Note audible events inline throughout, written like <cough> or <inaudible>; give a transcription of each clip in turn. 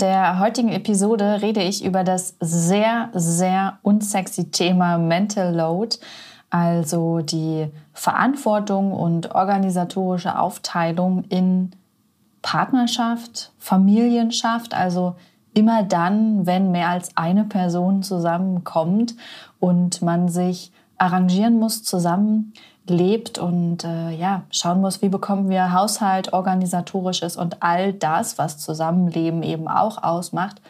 In der heutigen Episode rede ich über das sehr, sehr unsexy Thema Mental Load, also die Verantwortung und organisatorische Aufteilung in Partnerschaft, Familienschaft, also immer dann, wenn mehr als eine Person zusammenkommt und man sich arrangieren muss, zusammen lebt und äh, ja, schauen muss, wie bekommen wir Haushalt, organisatorisches und all das, was Zusammenleben eben auch ausmacht,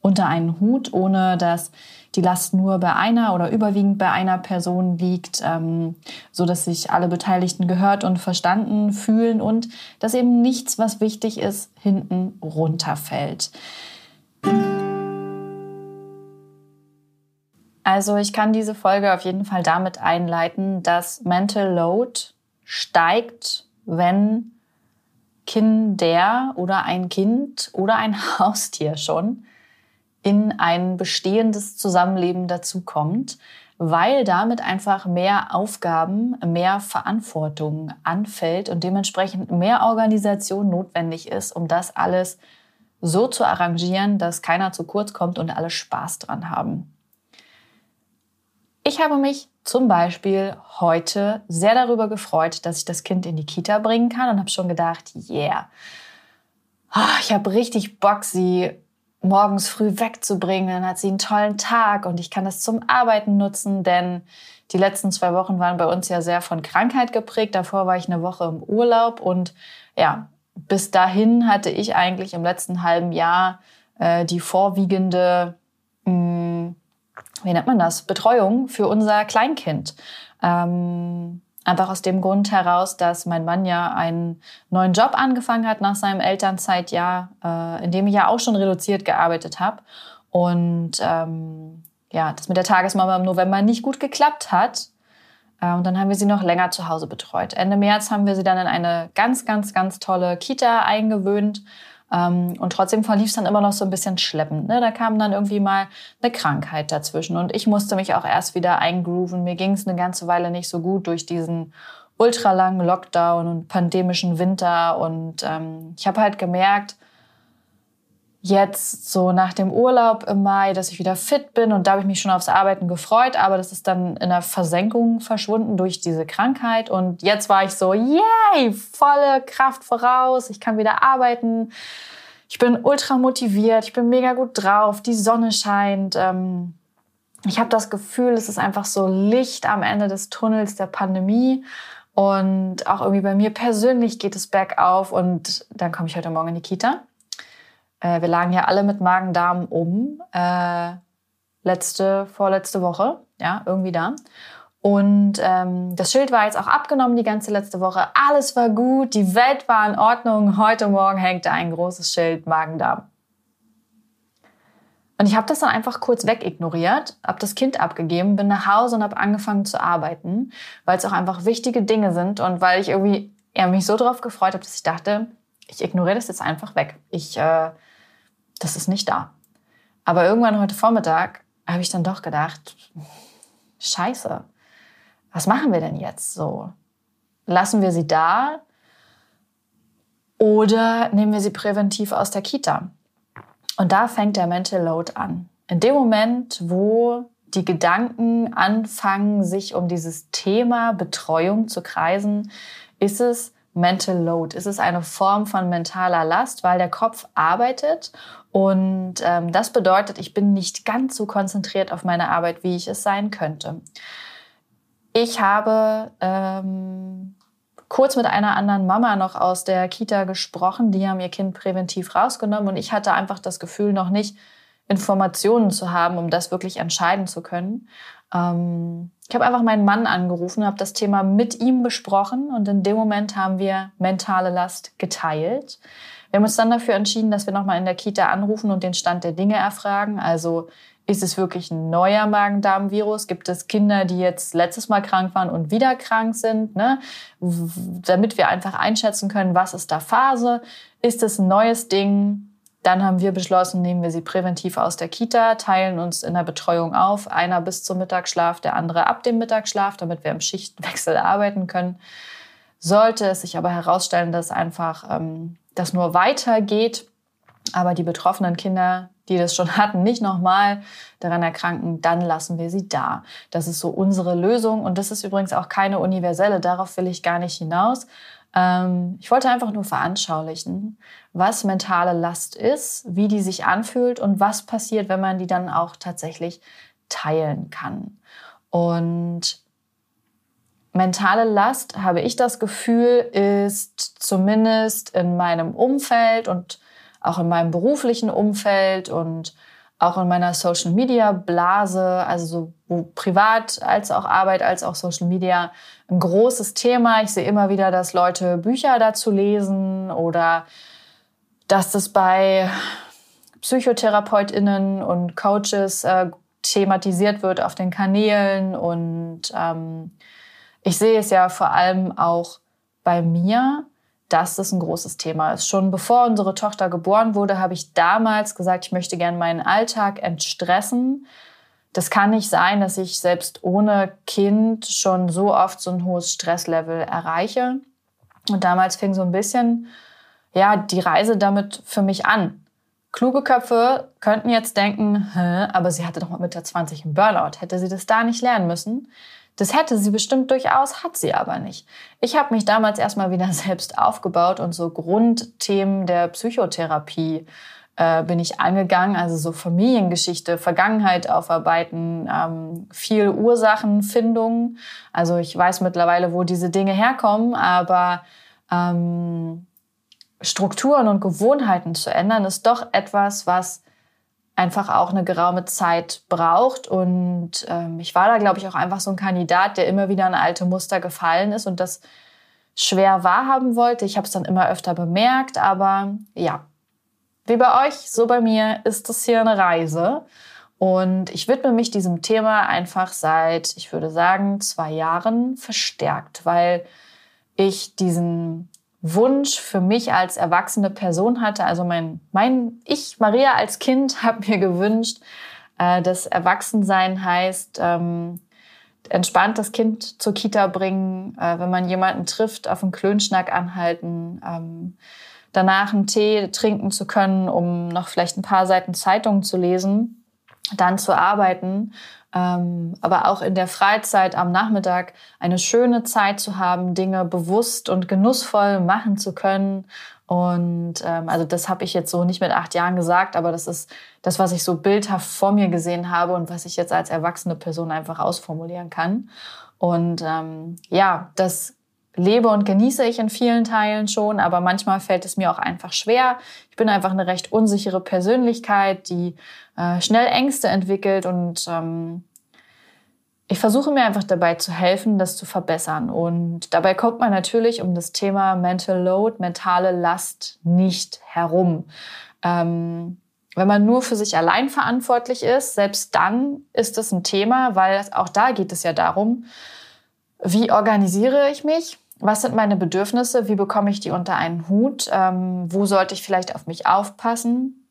unter einen Hut, ohne dass die Last nur bei einer oder überwiegend bei einer Person liegt, ähm, so dass sich alle Beteiligten gehört und verstanden fühlen und dass eben nichts, was wichtig ist, hinten runterfällt. Also ich kann diese Folge auf jeden Fall damit einleiten, dass Mental Load steigt, wenn Kinder oder ein Kind oder ein <laughs> Haustier schon in ein bestehendes Zusammenleben dazukommt, weil damit einfach mehr Aufgaben, mehr Verantwortung anfällt und dementsprechend mehr Organisation notwendig ist, um das alles so zu arrangieren, dass keiner zu kurz kommt und alle Spaß dran haben. Ich habe mich zum Beispiel heute sehr darüber gefreut, dass ich das Kind in die Kita bringen kann und habe schon gedacht, yeah, ah, ich habe richtig Bock, sie morgens früh wegzubringen. Dann hat sie einen tollen Tag und ich kann das zum Arbeiten nutzen, denn die letzten zwei Wochen waren bei uns ja sehr von Krankheit geprägt. Davor war ich eine Woche im Urlaub und ja, bis dahin hatte ich eigentlich im letzten halben Jahr äh, die vorwiegende, mh, hm, wie nennt man das, Betreuung für unser Kleinkind. Ähm, einfach aus dem Grund heraus, dass mein Mann ja einen neuen Job angefangen hat nach seinem Elternzeitjahr, äh, in dem ich ja auch schon reduziert gearbeitet habe. Und ähm, ja, das mit der Tagesmama im November nicht gut geklappt hat. Äh, und dann haben wir sie noch länger zu Hause betreut. Ende März haben wir sie dann in eine ganz, ganz, ganz tolle Kita eingewöhnt. Ähm, und trotzdem verlief es dann immer noch so ein bisschen schleppend. Ne? Da kam dann irgendwie mal eine Krankheit dazwischen. Und ich musste mich auch erst wieder eingrooven. Mir ging es eine ganze Weile nicht so gut durch diesen ultralangen Lockdown und pandemischen Winter. Und ähm, ich habe halt gemerkt, jetzt so nach dem Urlaub im Mai, dass ich wieder fit bin. Und da habe ich mich schon aufs Arbeiten gefreut, aber das ist dann in der Versenkung verschwunden durch diese Krankheit. Und jetzt war ich so, yay, volle Kraft voraus, ich kann wieder arbeiten, ich bin ultra motiviert, ich bin mega gut drauf, die Sonne scheint. Ähm, ich habe das Gefühl, es ist einfach so Licht am Ende des Tunnels der Pandemie. Und auch irgendwie bei mir persönlich geht es bergauf. Und dann komme ich heute Morgen in die Kita äh, wir lagen ja alle mit Magen-Darm um. Äh, letzte, vorletzte Woche, ja, irgendwie da. Und ähm, das Schild war jetzt auch abgenommen die ganze letzte Woche. Alles war gut, die Welt war in Ordnung. Heute Morgen hängt da ein großes Schild Magen-Darm. Und ich habe das dann einfach kurz wegignoriert, habe das Kind abgegeben, bin nach Hause und habe angefangen zu arbeiten, weil es auch einfach wichtige Dinge sind und weil ich irgendwie ja, mich so darauf gefreut habe, dass ich dachte, ich ignoriere das jetzt einfach weg. Ich äh, das ist nicht da. Aber irgendwann heute Vormittag habe ich dann doch gedacht, scheiße, was machen wir denn jetzt so? Lassen wir sie da oder nehmen wir sie präventiv aus der Kita? Und da fängt der Mental Load an. In dem Moment, wo die Gedanken anfangen, sich um dieses Thema Betreuung zu kreisen, ist es Mental Load. Ist es eine Form von mentaler Last, weil der Kopf arbeitet und ähm, das bedeutet, ich bin nicht ganz so konzentriert auf meine Arbeit, wie ich es sein könnte. Ich habe ähm, kurz mit einer anderen Mama noch aus der Kita gesprochen. Die haben ihr Kind präventiv rausgenommen und ich hatte einfach das Gefühl, noch nicht Informationen zu haben, um das wirklich entscheiden zu können. Ähm, ich habe einfach meinen Mann angerufen, habe das Thema mit ihm besprochen und in dem Moment haben wir mentale Last geteilt. Wir haben uns dann dafür entschieden, dass wir nochmal in der Kita anrufen und den Stand der Dinge erfragen. Also ist es wirklich ein neuer Magen-Darm-Virus? Gibt es Kinder, die jetzt letztes Mal krank waren und wieder krank sind? Ne? Damit wir einfach einschätzen können, was ist da Phase? Ist es ein neues Ding? Dann haben wir beschlossen, nehmen wir sie präventiv aus der Kita, teilen uns in der Betreuung auf. Einer bis zum Mittagsschlaf, der andere ab dem Mittagsschlaf, damit wir im Schichtwechsel arbeiten können. Sollte es sich aber herausstellen, dass einfach ähm, das nur weitergeht, aber die betroffenen Kinder die das schon hatten, nicht nochmal daran erkranken, dann lassen wir sie da. Das ist so unsere Lösung und das ist übrigens auch keine universelle, darauf will ich gar nicht hinaus. Ähm, ich wollte einfach nur veranschaulichen, was mentale Last ist, wie die sich anfühlt und was passiert, wenn man die dann auch tatsächlich teilen kann. Und mentale Last, habe ich das Gefühl, ist zumindest in meinem Umfeld und auch in meinem beruflichen Umfeld und auch in meiner Social Media Blase, also so privat als auch Arbeit als auch Social Media ein großes Thema. Ich sehe immer wieder, dass Leute Bücher dazu lesen oder dass das bei Psychotherapeutinnen und Coaches äh, thematisiert wird auf den Kanälen und ähm, ich sehe es ja vor allem auch bei mir dass das ein großes Thema ist. Schon bevor unsere Tochter geboren wurde, habe ich damals gesagt, ich möchte gerne meinen Alltag entstressen. Das kann nicht sein, dass ich selbst ohne Kind schon so oft so ein hohes Stresslevel erreiche. Und damals fing so ein bisschen, ja, die Reise damit für mich an. Kluge Köpfe könnten jetzt denken, aber sie hatte doch mal mit der 20 einen Burnout. Hätte sie das da nicht lernen müssen? Das hätte sie bestimmt durchaus, hat sie aber nicht. Ich habe mich damals erstmal wieder <laughs> selbst aufgebaut und so Grundthemen der Psychotherapie äh, bin ich angegangen, also so Familiengeschichte, Vergangenheit aufarbeiten, ähm, viel Ursachenfindung. Also ich weiß mittlerweile, wo diese Dinge herkommen, aber ähm, Strukturen und Gewohnheiten zu ändern, ist doch etwas, was einfach auch eine geraume Zeit braucht. Und ähm, ich war da, glaube ich, auch einfach so ein Kandidat, der immer wieder in alte Muster gefallen ist und das schwer wahrhaben wollte. Ich habe es dann immer öfter bemerkt, aber ja, wie bei euch, so bei mir ist das hier eine Reise. Und ich widme mich diesem Thema einfach seit, ich würde sagen, zwei Jahren verstärkt, weil ich diesen Wunsch für mich als erwachsene Person hatte. Also mein, mein Ich, Maria als Kind, <laughs> habe mir gewünscht, äh, dass Erwachsensein heißt, ähm, entspannt das Kind zur Kita bringen, äh, wenn man jemanden trifft, auf einen Klönschnack anhalten, ähm, danach einen Tee trinken zu können, um noch vielleicht ein paar Seiten Zeitung zu lesen, dann zu arbeiten aber auch in der Freizeit am Nachmittag eine schöne Zeit zu haben, Dinge bewusst und genussvoll machen zu können. Und ähm, also das habe ich jetzt so nicht mit acht Jahren gesagt, aber das ist das, was ich so bildhaft vor mir gesehen habe und was ich jetzt als erwachsene Person einfach ausformulieren kann. Und ähm, ja, das lebe und genieße ich in vielen Teilen schon, aber manchmal fällt es mir auch einfach schwer. Ich bin einfach eine recht unsichere Persönlichkeit, die äh, schnell Ängste entwickelt und ähm, ich versuche mir einfach dabei zu helfen, das zu verbessern. Und dabei kommt man natürlich um das Thema Mental Load, mentale Last nicht herum. Ähm, wenn man nur für sich allein verantwortlich ist, selbst dann ist es ein Thema, weil auch da geht es ja darum, wie organisiere ich mich? Was sind meine Bedürfnisse? Wie bekomme ich die unter einen Hut? Ähm, wo sollte ich vielleicht auf mich aufpassen?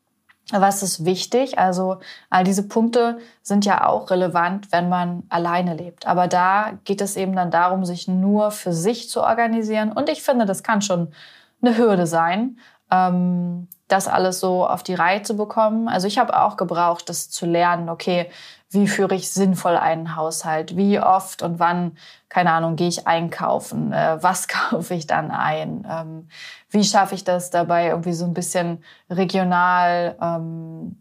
Was ist wichtig? Also all diese Punkte sind ja auch relevant, wenn man alleine lebt. Aber da geht es eben dann darum, sich nur für sich zu organisieren. Und ich finde, das kann schon eine Hürde sein, ähm, das alles so auf die Reihe zu bekommen. Also ich habe auch gebraucht, das zu lernen. Okay, wie führe ich sinnvoll einen Haushalt, wie oft und wann, keine Ahnung, gehe ich einkaufen, äh, was <laughs> kaufe ich dann ein, ähm, wie schaffe ich das dabei irgendwie so ein bisschen regional ähm,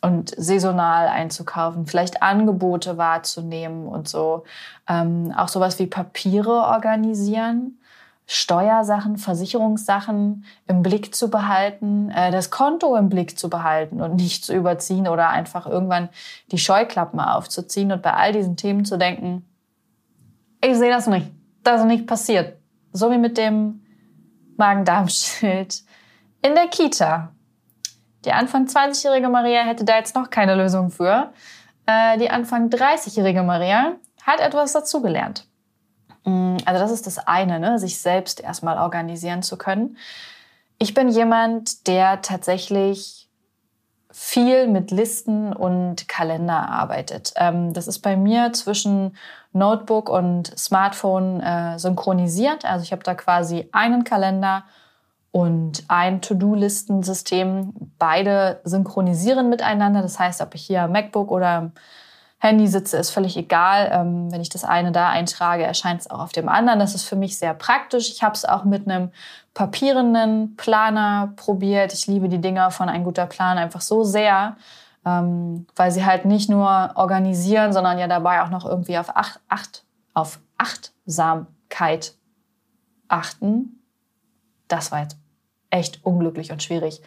und saisonal einzukaufen, vielleicht Angebote wahrzunehmen und so, ähm, auch sowas wie Papiere organisieren. Steuersachen, Versicherungssachen im Blick zu behalten, äh, das Konto im Blick zu behalten und nicht zu überziehen oder einfach irgendwann die Scheuklappen aufzuziehen und bei all diesen Themen zu denken, ich sehe das nicht, das ist nicht passiert. So wie mit dem Magen-Darm-Schild in der Kita. Die Anfang 20-jährige Maria hätte da jetzt noch keine Lösung für. äh, die Anfang 30-jährige Maria hat etwas dazugelernt. Mm, also das ist das eine, ne? sich selbst erstmal organisieren zu können. Ich bin jemand, der tatsächlich viel mit Listen und Kalender arbeitet. Ähm, das ist bei mir zwischen Notebook und Smartphone äh, synchronisiert. Also ich habe da quasi einen Kalender und ein To-Do-Listensystem. Beide synchronisieren miteinander. Das heißt, ob ich hier MacBook oder Handy sitze, ist völlig egal. Ähm, wenn ich das eine da eintrage, erscheint es auch auf dem anderen. Das ist für mich sehr praktisch. Ich habe es auch mit einem papierenden Planer probiert. Ich liebe die Dinger von Ein guter Plan einfach so sehr, ähm, weil sie halt nicht nur organisieren, sondern ja dabei auch noch irgendwie auf, Acht, Acht, auf Achtsamkeit achten. Das war jetzt echt unglücklich und schwierig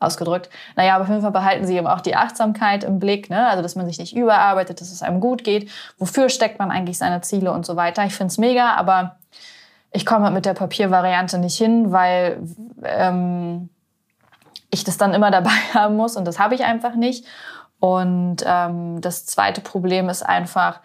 ausgedrückt. Naja, aber auf jeden Fall behalten sie eben auch die Achtsamkeit im Blick, ne? also dass man sich nicht überarbeitet, dass es einem gut geht. Wofür steckt man eigentlich seine Ziele und so weiter. Ich finde es mega, aber ich komme halt mit der Papiervariante nicht hin, weil ähm, ich das dann immer <laughs> dabei haben muss und das habe ich einfach nicht. Und ähm, das zweite Problem ist einfach,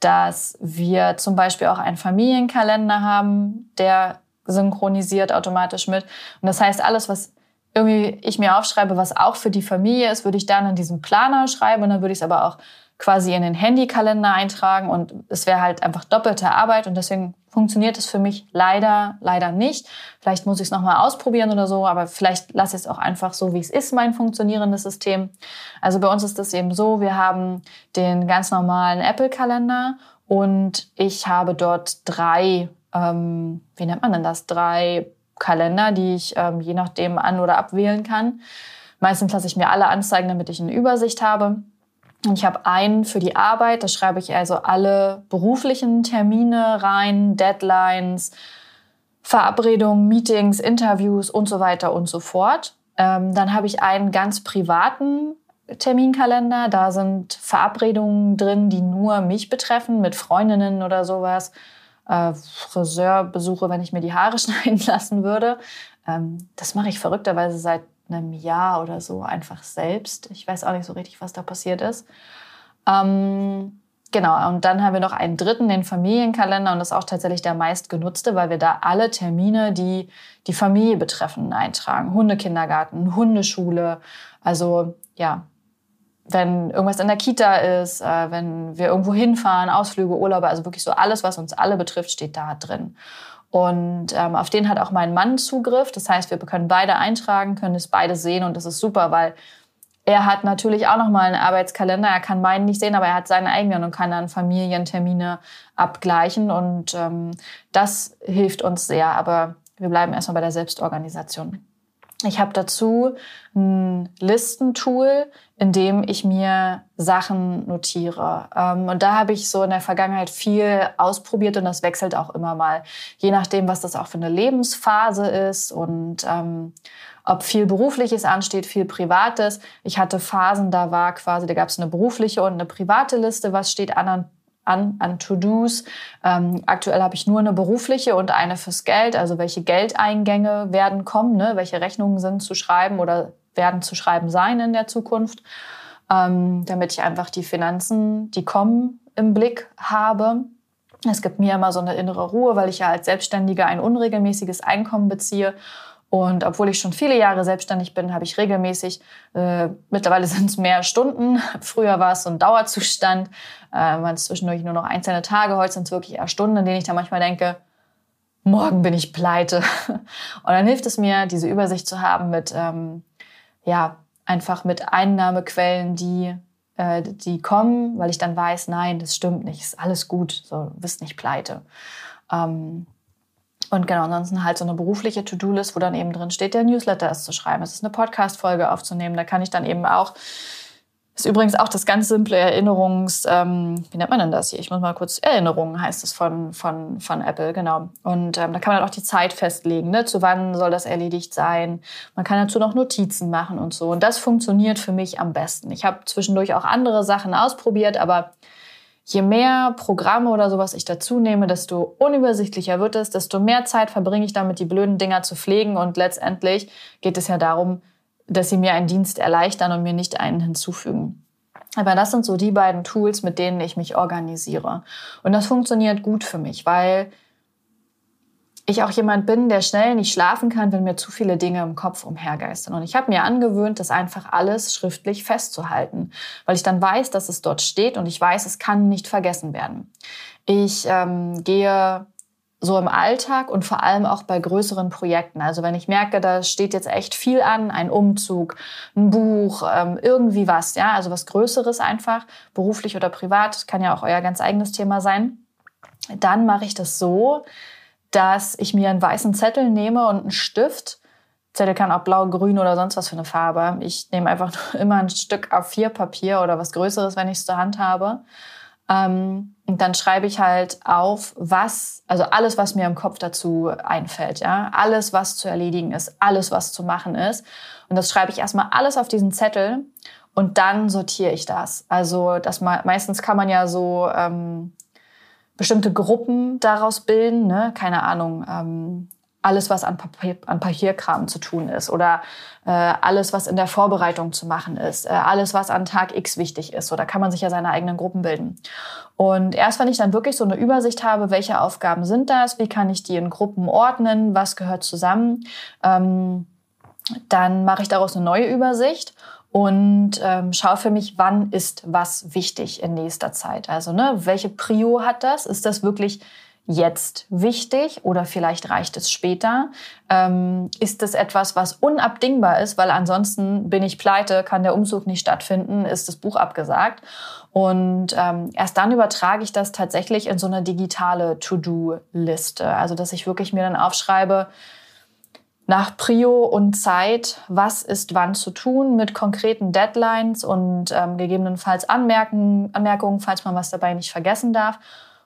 dass wir zum Beispiel auch einen Familienkalender haben, der synchronisiert automatisch mit. Und das heißt, alles, was irgendwie ich mir aufschreibe, was auch für die Familie ist, würde ich dann in diesen Planer schreiben und dann würde ich es aber auch quasi in den Handykalender eintragen und es wäre halt einfach doppelte Arbeit und deswegen funktioniert es für mich leider, leider nicht. Vielleicht muss ich es nochmal ausprobieren oder so, aber vielleicht lasse ich es auch einfach so, wie es ist, mein funktionierendes System. Also bei uns ist das eben so, wir haben den ganz normalen Apple-Kalender und ich habe dort drei, ähm, wie nennt man denn das, drei Kalender, die ich ähm, je nachdem an- oder abwählen kann. Meistens lasse ich mir alle anzeigen, damit ich eine Übersicht habe. Und ich habe einen für die Arbeit, da schreibe ich also alle beruflichen Termine rein, Deadlines, Verabredungen, Meetings, Interviews und so weiter und so fort. Ähm, dann habe ich einen ganz privaten Terminkalender. Da sind Verabredungen drin, die nur mich betreffen, mit Freundinnen oder sowas äh, Friseurbesuche, wenn ich mir die Haare <laughs> schneiden lassen würde. Ähm, das mache ich verrückterweise seit einem Jahr oder so einfach selbst. Ich weiß auch nicht so richtig, was da passiert ist. Ähm, genau, und dann haben wir noch einen dritten, den Familienkalender, und das ist auch tatsächlich der meistgenutzte, weil wir da alle Termine, die die Familie betreffen, eintragen. Hundekindergarten, Hundeschule, also ja, wenn irgendwas in der Kita ist, äh, wenn wir irgendwo hinfahren, Ausflüge, Urlaube, also wirklich so alles, was uns alle betrifft, steht da drin. Und ähm, auf den hat auch mein Mann Zugriff. Das heißt, wir können beide eintragen, können es beide sehen und das ist super, weil er hat natürlich auch noch mal einen Arbeitskalender. Er kann meinen nicht sehen, aber er hat seinen eigenen und kann dann Familientermine abgleichen und ähm, das hilft uns sehr. Aber wir bleiben erstmal bei der Selbstorganisation. Ich habe dazu ein Listentool, in dem ich mir Sachen notiere. Ähm, und da habe ich so in der Vergangenheit viel ausprobiert und das wechselt auch immer mal, je nachdem, was das auch für eine Lebensphase ist und ähm, ob viel Berufliches ansteht, viel Privates. Ich hatte Phasen, da war quasi, da gab es eine berufliche und eine private Liste, was steht an an, an To-Dos. Ähm, aktuell habe ich nur eine berufliche und eine fürs Geld, also welche Geldeingänge werden kommen, ne? welche Rechnungen sind zu schreiben oder werden zu schreiben sein in der Zukunft, ähm, damit ich einfach die Finanzen, die kommen, im Blick habe. Es gibt mir immer so eine innere Ruhe, weil ich ja als Selbstständiger ein unregelmäßiges Einkommen beziehe und obwohl ich schon viele Jahre selbstständig bin, habe ich regelmäßig, äh, mittlerweile <laughs> sind es mehr Stunden, früher war es so ein Dauerzustand, äh, waren es zwischendurch nur noch einzelne Tage, heute sind es wirklich eher Stunden, in denen ich dann manchmal denke, morgen bin ich pleite. <laughs> Und dann hilft es mir, diese Übersicht zu haben mit, ähm, ja, einfach mit Einnahmequellen, die, äh, die kommen, weil ich dann weiß, nein, das stimmt nicht, ist alles gut, so, bist nicht pleite. Ähm, und genau, ansonsten halt so eine berufliche To-Do-List, wo dann eben drin steht, der Newsletter ist zu schreiben, es ist eine Podcast-Folge aufzunehmen. Da kann ich dann eben auch, ist übrigens auch das ganz simple Erinnerungs, ähm, wie nennt man denn das hier? Ich muss mal kurz, Erinnerungen heißt es von, von, von Apple, genau. Und ähm, da kann man dann auch die Zeit festlegen, ne? zu wann soll das erledigt sein. Man kann dazu noch Notizen machen und so. Und das funktioniert für mich am besten. Ich habe zwischendurch auch andere Sachen ausprobiert, aber je mehr Programme oder sowas ich dazu nehme, desto unübersichtlicher wird es, desto mehr Zeit verbringe ich damit, die blöden Dinger zu pflegen. Und letztendlich geht es ja darum, dass sie mir einen Dienst erleichtern und mir nicht einen hinzufügen. Aber das sind so die beiden Tools, mit denen ich mich organisiere. Und das funktioniert gut für mich, weil ich auch jemand bin, der schnell nicht schlafen kann, wenn mir zu viele Dinge im Kopf umhergeistern. Und ich habe mir angewöhnt, das einfach alles schriftlich festzuhalten, weil ich dann weiß, dass es dort steht und ich weiß, es kann nicht vergessen werden. Ich ähm, gehe so im Alltag und vor allem auch bei größeren Projekten. Also wenn ich merke, da steht jetzt echt viel an, ein Umzug, ein Buch, ähm, irgendwie was, ja, also was Größeres einfach, beruflich oder privat, kann ja auch euer ganz eigenes Thema sein. Dann mache ich das so, dass ich mir einen weißen Zettel nehme und einen Stift. Zettel kann auch blau, grün oder sonst was für eine Farbe. Ich nehme einfach <laughs> immer ein Stück A4-Papier oder was Größeres, wenn ich es zur Hand habe ähm, und dann schreibe ich halt auf, was, also alles, was mir im Kopf dazu einfällt, ja, alles, was zu erledigen ist, alles, was zu machen ist. Und das schreibe ich erstmal alles auf diesen Zettel und dann sortiere ich das. Also das meistens kann man ja so ähm, bestimmte Gruppen daraus bilden, ne? keine Ahnung. Ähm, alles, was an, Papier, an Papierkram zu tun ist oder äh, alles, was in der Vorbereitung zu machen ist, äh, alles, was an Tag X wichtig ist. So, da kann man sich ja seine eigenen Gruppen bilden. Und erst wenn ich dann wirklich so eine Übersicht habe, welche Aufgaben sind das, wie kann ich die in Gruppen ordnen, was gehört zusammen, ähm, dann mache ich daraus eine neue Übersicht und ähm, schaue für mich, wann ist was wichtig in nächster Zeit. Also ne, welche Prio hat das? Ist das wirklich jetzt wichtig oder vielleicht reicht es später? Ähm, ist es etwas, was unabdingbar ist, weil ansonsten bin ich pleite, kann der Umzug nicht stattfinden, ist das Buch abgesagt? Und ähm, erst dann übertrage ich das tatsächlich in so eine digitale To-Do-Liste. Also dass ich wirklich mir dann aufschreibe, nach Prio und Zeit, was ist wann zu tun, mit konkreten Deadlines und ähm, gegebenenfalls Anmerken, Anmerkungen, falls man was dabei nicht vergessen darf.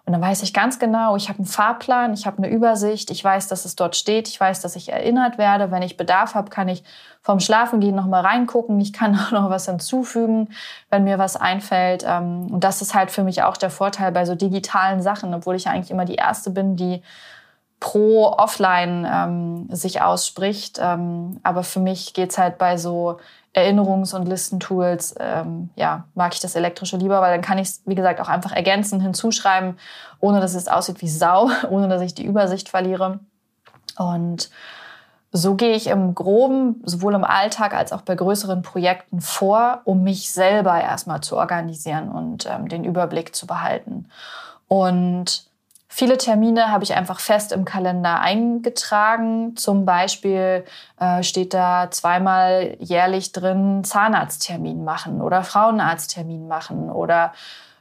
Und dann weiß ich ganz genau, ich habe einen Fahrplan, ich habe eine Übersicht, ich weiß, dass es dort steht, ich weiß, dass ich erinnert werde. Wenn ich Bedarf habe, kann ich vom Schlafengehen noch mal reingucken. Ich kann <laughs> auch noch was hinzufügen, wenn mir was einfällt. Ähm, und das ist halt für mich auch der Vorteil bei so digitalen Sachen, obwohl ich ja eigentlich immer die Erste bin, die pro Offline ähm, sich ausspricht. Ähm, aber für mich geht's halt bei so Erinnerungs- und Listentools, ähm, ja, mag ich das elektrische lieber, weil dann kann ich es, wie gesagt, auch einfach ergänzen, hinzuschreiben, ohne dass es aussieht wie Sau, <laughs> ohne dass ich die Übersicht verliere. Und so gehe ich im Groben, sowohl im Alltag als auch bei größeren Projekten vor, um mich selber erstmal zu organisieren und ähm, den Überblick zu behalten. Und Viele Termine habe ich einfach fest im Kalender eingetragen. Zum Beispiel äh, steht da zweimal jährlich drin Zahnarzttermin machen oder Frauenarzttermin machen oder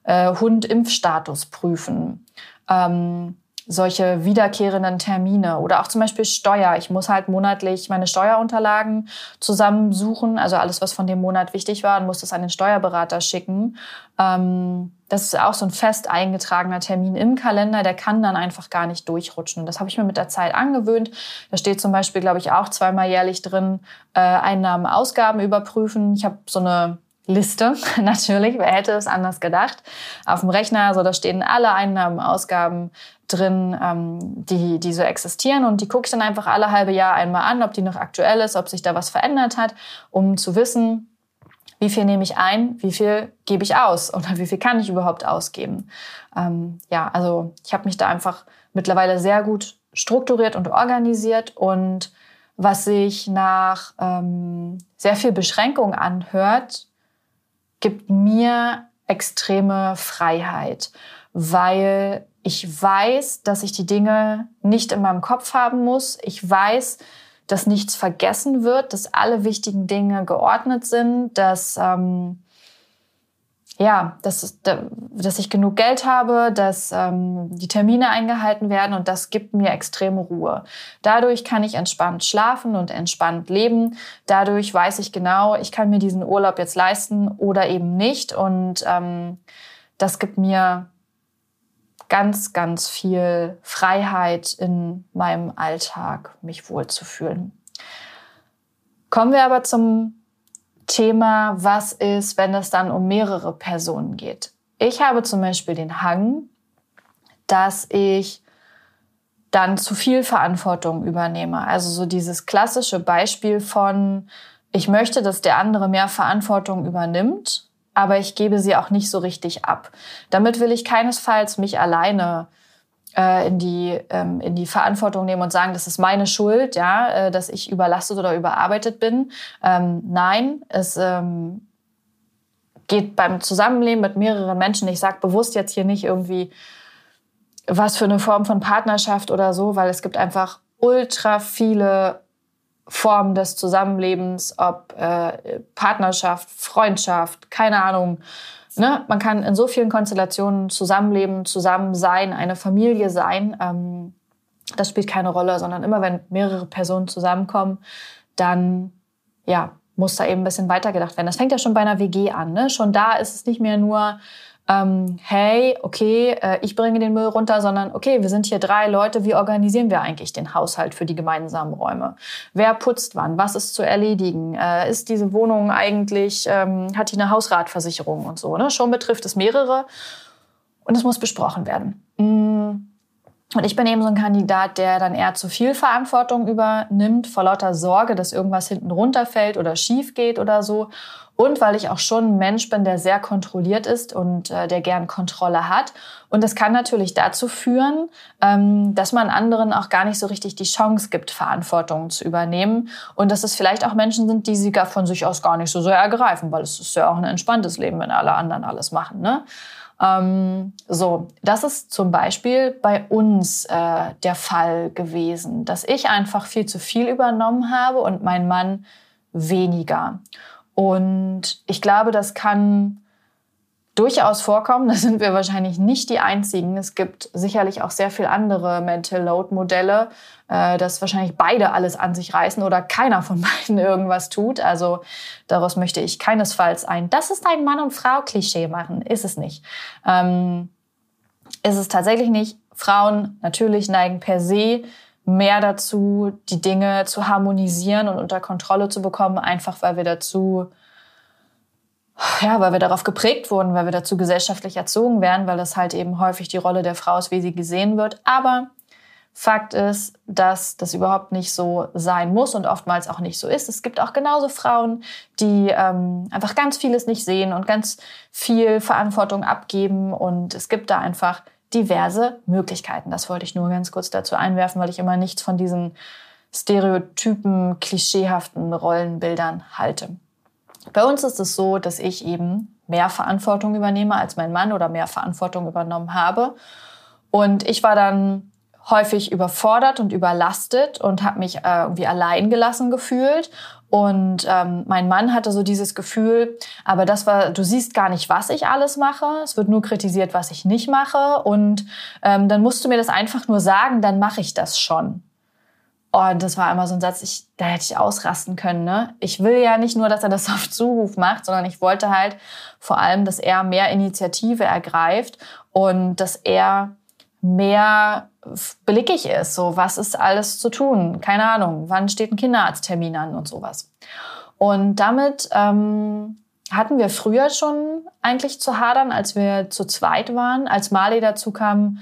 äh, Hund-Impfstatus prüfen. Ähm, solche wiederkehrenden Termine oder auch zum Beispiel Steuer. Ich muss halt monatlich meine Steuerunterlagen zusammensuchen, also alles, was von dem Monat wichtig war, und muss das an den Steuerberater schicken. Ähm, das ist auch so ein fest eingetragener Termin im Kalender, der kann dann einfach gar nicht durchrutschen. Das habe ich mir mit der Zeit angewöhnt. Da steht zum Beispiel, glaube ich, auch zweimal jährlich drin, äh, Einnahmen, Ausgaben überprüfen. Ich habe so eine Liste, <laughs> natürlich, wer hätte es anders gedacht, auf dem Rechner. So, da stehen alle Einnahmen, Ausgaben drin, ähm, die, die so existieren. Und die gucke ich dann einfach alle halbe Jahr einmal an, ob die noch aktuell ist, ob sich da was verändert hat, um zu wissen, wie viel nehme ich ein, wie viel gebe ich aus <laughs> oder wie viel kann ich überhaupt ausgeben. Ähm, ja, also ich habe mich da einfach mittlerweile sehr gut strukturiert und organisiert und was sich nach ähm, sehr viel Beschränkung anhört, gibt mir extreme Freiheit, weil ich weiß, dass ich die Dinge nicht in meinem Kopf haben muss. Ich weiß, dass nichts vergessen wird, dass alle wichtigen Dinge geordnet sind, dass ähm, ja, dass, dass ich genug Geld habe, dass ähm, die Termine eingehalten werden und das gibt mir extreme Ruhe. Dadurch kann ich entspannt schlafen und entspannt leben. Dadurch weiß ich genau, ich kann mir diesen Urlaub jetzt leisten oder eben nicht und ähm, das gibt mir ganz, ganz viel Freiheit in meinem Alltag, mich wohlzufühlen. Kommen wir aber zum Thema, was ist, wenn es dann um mehrere Personen geht. Ich habe zum Beispiel den Hang, dass ich dann zu viel Verantwortung übernehme. Also so dieses klassische Beispiel von, ich möchte, dass der andere mehr Verantwortung übernimmt, aber ich gebe sie auch nicht so richtig ab. Damit will ich keinesfalls mich alleine äh, in die ähm, in die Verantwortung nehmen und sagen, das ist meine Schuld, ja, äh, dass ich überlastet oder überarbeitet bin. Ähm, nein, es ähm, geht beim Zusammenleben mit mehreren Menschen. Ich sage bewusst jetzt hier nicht irgendwie was für eine Form von Partnerschaft oder so, weil es gibt einfach ultra viele Formen des Zusammenlebens, ob äh, Partnerschaft, Freundschaft, keine Ahnung, ne, man kann in so vielen Konstellationen zusammenleben, zusammen sein, eine Familie sein. Ähm, das spielt keine Rolle, sondern immer wenn mehrere Personen zusammenkommen, dann ja, muss da eben ein bisschen weitergedacht werden. Das fängt ja schon bei einer WG an. Ne? Schon da ist es nicht mehr nur, ähm, hey, okay, äh, ich bringe den Müll runter, sondern okay, wir sind hier drei Leute, wie organisieren wir eigentlich den Haushalt für die gemeinsamen Räume? Wer putzt wann? Was ist zu erledigen? Äh, ist diese Wohnung eigentlich, ähm, hat die eine Hausratversicherung und so? Ne? Schon betrifft es mehrere und es muss besprochen werden. Mm. Und ich bin eben so ein Kandidat, der dann eher zu viel Verantwortung übernimmt, vor lauter Sorge, dass irgendwas hinten runterfällt oder schief geht oder so. Und weil ich auch schon ein Mensch bin, der sehr kontrolliert ist und äh, der gern Kontrolle hat. Und das kann natürlich dazu führen, ähm, dass man anderen auch gar nicht so richtig die Chance gibt, Verantwortung zu übernehmen. Und dass es vielleicht auch Menschen sind, die sie gar von sich aus gar nicht so sehr ergreifen, weil es ist ja auch ein entspanntes Leben, wenn alle anderen alles machen. Ne? Ähm, so, das ist zum Beispiel bei uns äh, der Fall gewesen, dass ich einfach viel zu viel übernommen habe und mein Mann weniger. Und ich glaube, das kann durchaus vorkommen. Da sind wir wahrscheinlich nicht die Einzigen. Es gibt sicherlich auch sehr viel andere Mental Load Modelle, äh, dass wahrscheinlich beide alles an sich reißen oder keiner von <laughs> beiden irgendwas tut. Also daraus möchte ich keinesfalls ein, das ist ein Mann und Frau Klischee machen. Ist es nicht. Ähm, ist es tatsächlich nicht. Frauen natürlich neigen per se mehr dazu, die Dinge zu harmonisieren und unter Kontrolle zu bekommen, einfach weil wir dazu, ja, weil wir darauf geprägt wurden, weil wir dazu gesellschaftlich erzogen werden, weil das halt eben häufig die Rolle der Frau ist, wie sie gesehen wird. Aber Fakt ist, dass das überhaupt nicht so sein muss und oftmals auch nicht so ist. Es gibt auch genauso Frauen, die ähm, einfach ganz vieles nicht sehen und ganz viel Verantwortung abgeben. Und es gibt da einfach diverse Möglichkeiten. Das wollte ich nur ganz kurz dazu einwerfen, weil ich immer nichts von diesen stereotypen, klischeehaften Rollenbildern halte. Bei uns ist es so, dass ich eben mehr Verantwortung übernehme als mein Mann oder mehr Verantwortung übernommen habe. Und ich war dann häufig überfordert und überlastet und habe mich äh, irgendwie allein gelassen gefühlt und ähm, mein Mann hatte so dieses Gefühl, aber das war, du siehst gar nicht, was ich alles mache. Es wird nur kritisiert, was ich nicht mache. Und ähm, dann musst du mir das einfach nur sagen, dann mache ich das schon. Und das war immer so ein Satz, ich, da hätte ich ausrasten können. Ne? Ich will ja nicht nur, dass er das auf Zuruf macht, sondern ich wollte halt vor allem, dass er mehr Initiative ergreift und dass er mehr blickig ist. So, was ist alles zu tun? Keine Ahnung. Wann steht ein Kinderarzttermin an und sowas. Und damit ähm, hatten wir früher schon eigentlich zu hadern, als wir zu zweit waren. Als Marley dazu kam,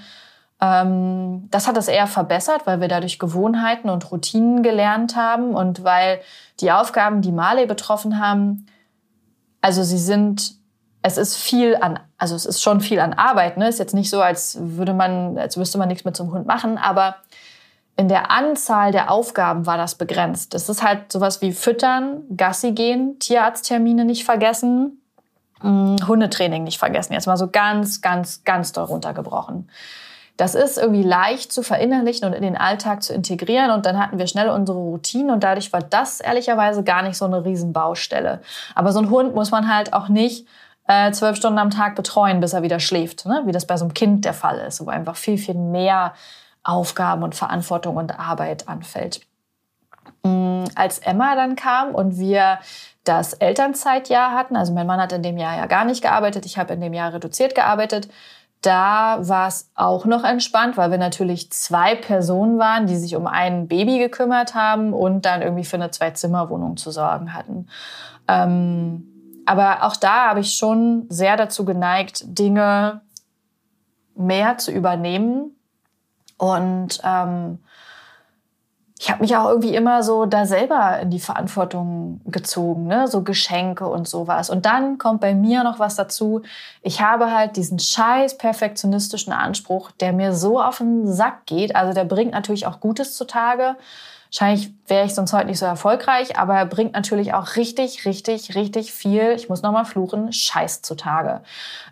das hat es eher verbessert, weil wir dadurch Gewohnheiten und Routinen gelernt haben und weil die Aufgaben, die Marley betroffen haben, also sie sind es ist viel an, also es ist schon viel an Arbeit. Ne? Ist jetzt nicht so, als würde man, als müsste man nichts mit so einem Hund machen, aber in der Anzahl der Aufgaben war das begrenzt. Das ist halt sowas wie Füttern, Gassi gehen, Tierarzttermine nicht vergessen, mh, hm, Hundetraining nicht vergessen. Jetzt mal so ganz, ganz, ganz doll runtergebrochen. Das ist irgendwie leicht zu verinnerlichen und in den Alltag zu integrieren. Und dann hatten wir schnell unsere Routine und dadurch war das ehrlicherweise gar nicht so eine Riesenbaustelle. Aber so ein Hund muss man halt auch nicht äh, zwölf Stunden am Tag betreuen, bis er wieder schläft, ne? wie das bei so einem Kind der Fall ist, wo einfach viel, viel mehr Aufgaben und Verantwortung und Arbeit anfällt. Mm, als Emma dann kam und wir das Elternzeitjahr hatten, also mein Mann hat in dem Jahr ja gar nicht gearbeitet, ich habe in dem Jahr reduziert gearbeitet, da war es auch noch entspannt, weil wir natürlich zwei Personen waren, die sich um ein Baby gekümmert haben und dann irgendwie für eine Zwei-Zimmer-Wohnung zu sorgen hatten. Ähm, aber auch da habe ich schon sehr dazu geneigt, Dinge mehr zu übernehmen und ähm, ich habe mich auch irgendwie immer so da selber in die Verantwortung gezogen, ne? so Geschenke und sowas. Und dann kommt bei mir noch was dazu. Ich habe halt diesen scheiß perfektionistischen Anspruch, der mir so auf den Sack geht. Also der bringt natürlich auch Gutes zutage. Wahrscheinlich wäre ich sonst heute nicht so erfolgreich, aber er bringt natürlich auch richtig, richtig, richtig viel, ich muss nochmal fluchen, Scheiß zutage.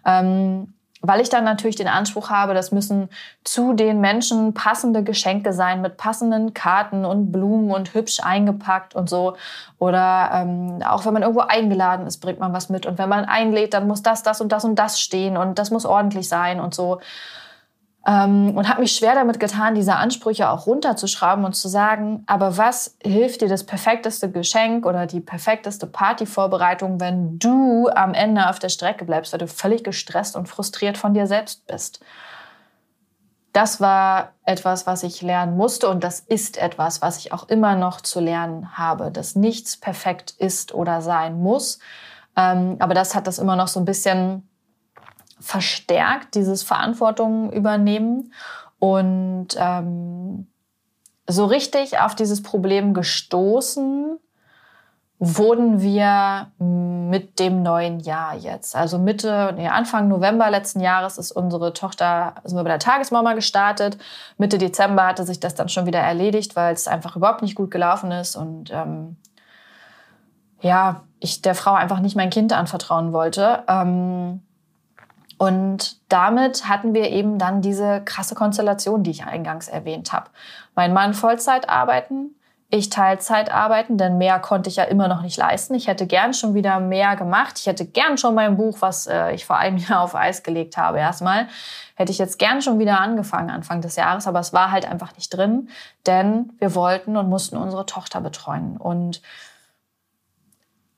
Ähm, weil ich dann natürlich den Anspruch habe, das müssen zu den Menschen passende Geschenke sein mit passenden Karten und Blumen und hübsch eingepackt und so. Oder ähm, auch wenn man irgendwo eingeladen ist, bringt man was mit. Und wenn man einlädt, dann muss das, das und das und das stehen und das muss ordentlich sein und so. Ähm, und habe mich schwer damit getan, diese Ansprüche auch runterzuschrauben und zu sagen, aber was hilft dir das perfekteste Geschenk oder die perfekteste Partyvorbereitung, wenn du am Ende auf der Strecke bleibst, weil du völlig gestresst und frustriert von dir selbst bist? Das war etwas, was ich lernen musste und das ist etwas, was ich auch immer noch zu lernen habe, dass nichts perfekt ist oder sein muss. Ähm, aber das hat das immer noch so ein bisschen verstärkt, dieses Verantwortung übernehmen. Und ähm, so richtig auf dieses Problem gestoßen wurden wir mit dem neuen Jahr jetzt. Also Mitte, nee, Anfang November letzten Jahres ist unsere Tochter, sind wir bei der Tagesmama gestartet. Mitte Dezember hatte sich das dann schon wieder erledigt, weil es einfach überhaupt nicht gut gelaufen ist und ähm, ja, ich der Frau einfach nicht mein Kind anvertrauen wollte. Ähm, und damit hatten wir eben dann diese krasse Konstellation, die ich eingangs erwähnt habe. Mein Mann Vollzeit arbeiten, ich Teilzeit arbeiten, denn mehr konnte ich ja immer noch nicht leisten. Ich hätte gern schon wieder mehr gemacht. Ich hätte gern schon mein Buch, was äh, ich vor einem <laughs> Jahr auf Eis gelegt habe, erstmal, hätte ich jetzt gern schon wieder angefangen Anfang des Jahres, aber es war halt einfach nicht drin, denn wir wollten und mussten unsere Tochter betreuen. Und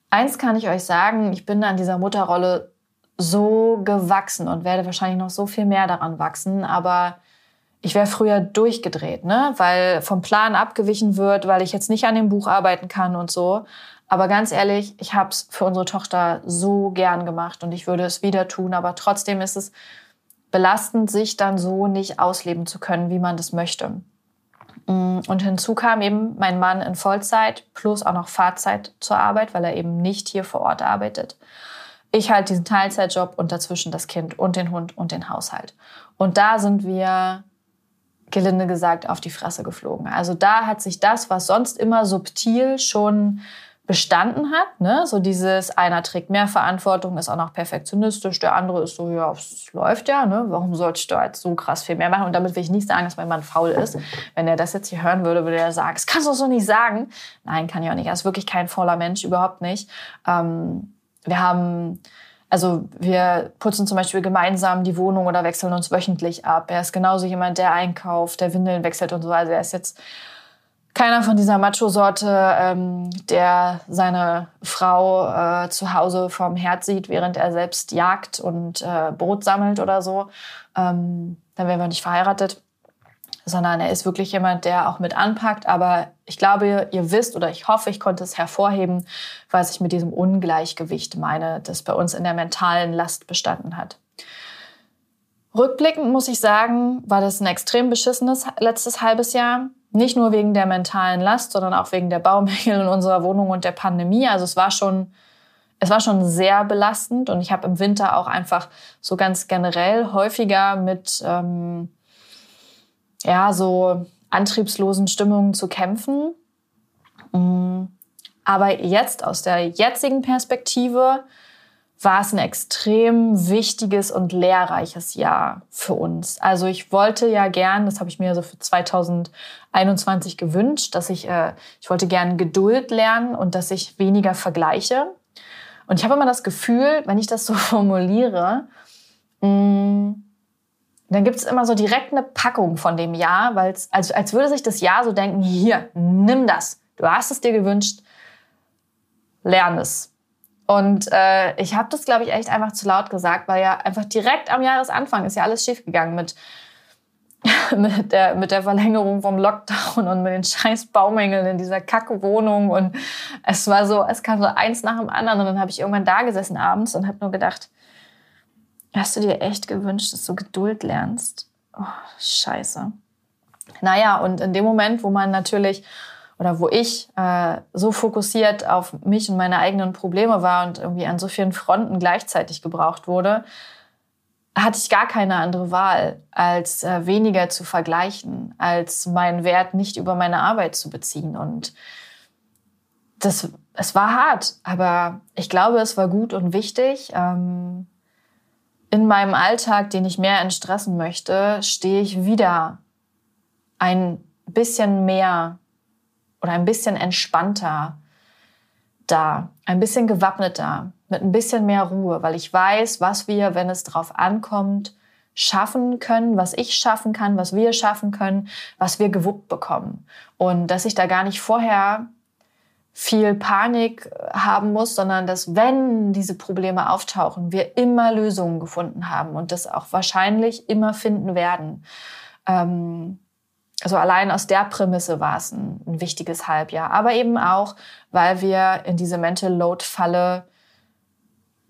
eins kann ich euch sagen, ich bin an dieser Mutterrolle so gewachsen und werde wahrscheinlich noch so viel mehr daran wachsen. Aber ich wäre früher durchgedreht, ne? weil vom Plan abgewichen wird, weil ich jetzt nicht an dem Buch arbeiten kann und so. Aber ganz ehrlich, ich habe es für unsere Tochter so gern gemacht und ich würde es wieder tun. Aber trotzdem ist es belastend, sich dann so nicht ausleben zu können, wie man das möchte. Mm, und hinzu kam eben mein Mann in Vollzeit plus auch noch Fahrzeit zur Arbeit, weil er eben nicht hier vor Ort arbeitet ich halt diesen Teilzeitjob und dazwischen das Kind und den Hund und den Haushalt. Und da sind wir, gelinde gesagt, auf die Fresse geflogen. Also da hat sich das, was sonst immer subtil schon bestanden hat, ne? so dieses, einer trägt mehr Verantwortung, ist auch noch perfektionistisch, der andere ist so, ja, es läuft ja, ne? warum sollte ich da jetzt so krass viel mehr machen? Und damit will ich nicht sagen, dass mein Mann faul ist. Wenn er das jetzt hier hören würde, würde er sagen, das kannst du so nicht sagen. Nein, kann ich auch nicht. Er ist wirklich kein fauler Mensch, überhaupt nicht. Ähm, wir haben, also wir putzen zum Beispiel gemeinsam die Wohnung oder wechseln uns wöchentlich ab. Er ist genauso jemand, der einkauft, der Windeln wechselt und so. Also er ist jetzt keiner von dieser Macho-Sorte, ähm, der seine Frau äh, zu Hause vom Herd sieht, während er selbst jagt und äh, Brot sammelt oder so. Ähm, dann wären wir nicht verheiratet sondern er ist wirklich jemand, der auch mit anpackt. Aber ich glaube, ihr wisst oder ich hoffe, ich konnte es hervorheben, was ich mit diesem Ungleichgewicht meine, das bei uns in der mentalen Last bestanden hat. Rückblickend muss ich sagen, war das ein extrem beschissenes letztes halbes Jahr. Nicht nur wegen der mentalen Last, sondern auch wegen der Baumängel in unserer Wohnung und der Pandemie. Also es war schon, es war schon sehr belastend und ich habe im Winter auch einfach so ganz generell häufiger mit ähm, ja, so antriebslosen Stimmungen zu kämpfen. Mm. Aber jetzt aus der jetzigen Perspektive war es ein extrem wichtiges und lehrreiches Jahr für uns. Also ich wollte ja gern, das habe ich mir so für 2021 gewünscht, dass ich, äh, ich wollte gern Geduld lernen und dass ich weniger vergleiche. Und ich habe immer das Gefühl, wenn ich das so <laughs> formuliere, mh, mm, dann gibt es immer so direkt eine Packung von dem Jahr, weil es, also als würde sich das Jahr so denken, hier, nimm das. Du hast es dir gewünscht, lern es. Und äh, ich habe das, glaube ich, echt einfach zu laut gesagt, weil ja einfach direkt am Jahresanfang ist ja alles schiefgegangen mit, <laughs> mit, der, mit der Verlängerung vom Lockdown und mit den scheiß Baumängeln in dieser kacke Wohnung. Und es war so, es kam so eins nach dem anderen. Und dann habe ich irgendwann da gesessen abends und habe nur gedacht, Hast du dir echt gewünscht, dass du Geduld lernst? Oh, scheiße. Naja, und in dem Moment, wo man natürlich oder wo ich äh, so fokussiert auf mich und meine eigenen Probleme war und irgendwie an so vielen Fronten gleichzeitig gebraucht wurde, hatte ich gar keine andere Wahl, als äh, weniger zu vergleichen, als meinen Wert nicht über meine Arbeit zu beziehen. Und das, es war hart, aber ich glaube, es war gut und wichtig. Ähm, in meinem Alltag, den ich mehr entstressen möchte, stehe ich wieder ein bisschen mehr oder ein bisschen entspannter da, ein bisschen gewappneter, mit ein bisschen mehr Ruhe, weil ich weiß, was wir, wenn es drauf ankommt, schaffen können, was ich schaffen kann, was wir schaffen können, was wir gewuppt bekommen. Und dass ich da gar nicht vorher viel Panik haben muss, sondern dass, wenn diese Probleme auftauchen, wir immer Lösungen gefunden haben und das auch wahrscheinlich immer finden werden. Ähm, also allein aus der Prämisse war es ein, ein, wichtiges Halbjahr. Aber eben auch, weil wir in diese Mental Load-Falle,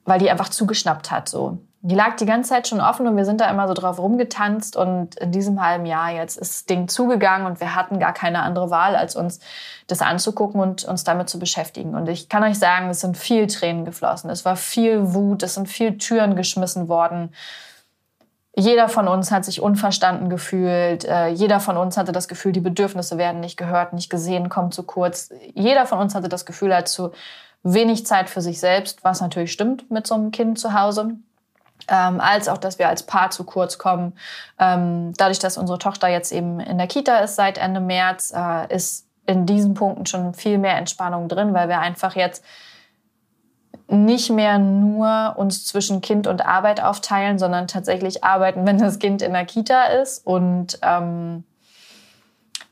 weil die einfach zugeschnappt hat. So. Die lag die ganze Zeit schon offen und wir sind da immer so drauf rumgetanzt. Und in diesem halben Jahr jetzt ist das Ding zugegangen und wir hatten gar keine andere Wahl, als uns das anzugucken und uns damit zu beschäftigen. Und ich kann euch sagen, es sind viel Tränen geflossen. Es war viel Wut, es sind viel Türen geschmissen worden. Jeder von uns hat sich unverstanden gefühlt. Äh, jeder von uns hatte das Gefühl, die Bedürfnisse werden nicht gehört, nicht gesehen, kommen zu kurz. Jeder von uns hatte das Gefühl, er hat zu wenig Zeit für sich selbst, was natürlich stimmt mit so einem Kind zu Hause. Ähm, als auch, dass wir als Paar zu kurz kommen. Ähm, dadurch, dass unsere Tochter jetzt eben in der Kita ist seit Ende März, äh, ist in diesen Punkten schon viel mehr Entspannung drin, weil wir einfach jetzt nicht mehr nur uns zwischen Kind und Arbeit aufteilen, sondern tatsächlich arbeiten, <laughs> wenn das Kind in der Kita ist und ähm,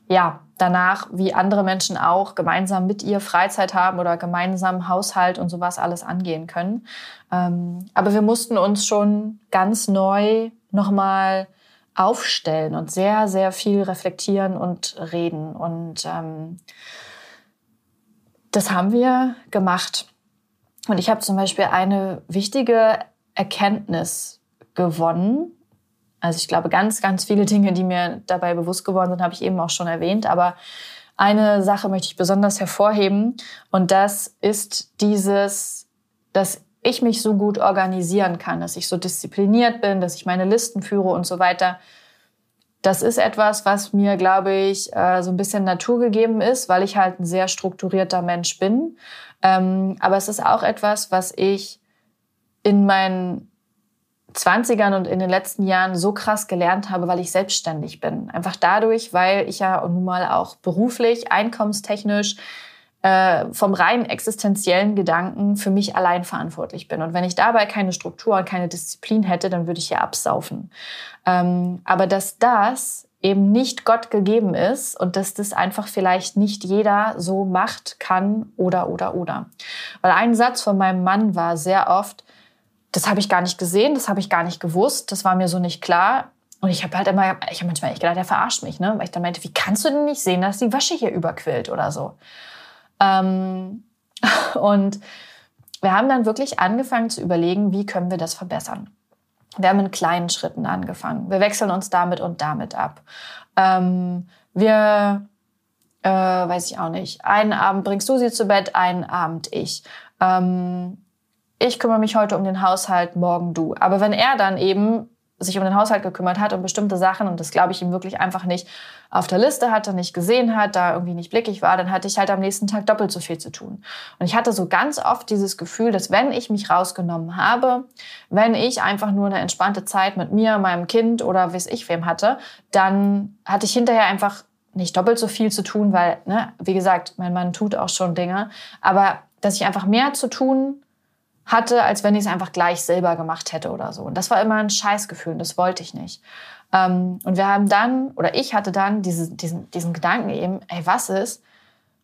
ja, danach, wie andere Menschen auch, gemeinsam mit ihr Freizeit haben oder gemeinsam Haushalt und sowas alles angehen können. Ähm, aber wir mussten uns schon ganz neu nochmal aufstellen und sehr, sehr viel reflektieren und reden. Und ähm, das haben wir gemacht. Und ich habe zum Beispiel eine wichtige Erkenntnis gewonnen. Also ich glaube, ganz, ganz viele Dinge, die mir dabei bewusst geworden sind, habe ich eben auch schon erwähnt. Aber eine Sache möchte ich besonders hervorheben. Und das ist dieses, dass ich mich so gut organisieren kann, dass ich so diszipliniert bin, dass ich meine Listen führe und so weiter. Das ist etwas, was mir, glaube ich, äh, so ein bisschen naturgegeben ist, weil ich halt ein sehr strukturierter Mensch bin. Ähm, aber es ist auch etwas, was ich in meinen 20ern und in den letzten Jahren so krass gelernt habe, weil ich selbstständig bin. Einfach dadurch, weil ich ja nun mal auch beruflich, einkommenstechnisch, äh, vom rein existenziellen Gedanken für mich allein verantwortlich bin. Und wenn ich dabei keine Struktur und keine Disziplin hätte, dann würde ich ja absaufen. Ähm, aber dass das eben nicht Gott gegeben ist und dass das einfach vielleicht nicht jeder so macht, kann oder oder oder. Weil ein Satz von meinem Mann war sehr oft, das habe ich gar nicht gesehen, das habe ich gar nicht gewusst, das war mir so nicht klar. Und ich habe halt immer, ich habe manchmal echt gedacht, der verarscht mich, ne? Weil ich dann meinte, wie kannst du denn nicht sehen, dass die Wäsche hier überquillt oder so? Ähm, <laughs> und wir haben dann wirklich angefangen zu überlegen, wie können wir das verbessern. Wir haben in kleinen Schritten angefangen. Wir wechseln uns damit und damit ab. Ähm, wir, äh, weiß ich auch nicht, einen Abend bringst du sie zu Bett, einen Abend ich. Ähm, ich kümmere mich heute um den Haushalt, morgen du. Aber wenn er dann eben sich um den Haushalt gekümmert hat und bestimmte Sachen, und das glaube ich ihm wirklich einfach nicht auf der Liste hatte, nicht gesehen hat, da irgendwie nicht blickig war, dann hatte ich halt am nächsten Tag doppelt so viel zu tun. Und ich hatte so ganz oft dieses Gefühl, dass wenn ich mich rausgenommen habe, wenn ich einfach nur eine entspannte Zeit mit mir, meinem Kind oder weiß ich wem hatte, dann hatte ich hinterher einfach nicht doppelt so viel zu tun, weil, ne, wie gesagt, mein Mann tut auch schon Dinge, aber dass ich einfach mehr zu tun hatte, als wenn ich es einfach gleich selber gemacht hätte oder so. Und das war immer ein Scheißgefühl und das wollte ich nicht. Ähm, und wir haben dann, oder ich hatte dann diese, diesen, diesen Gedanken eben, ey, was ist,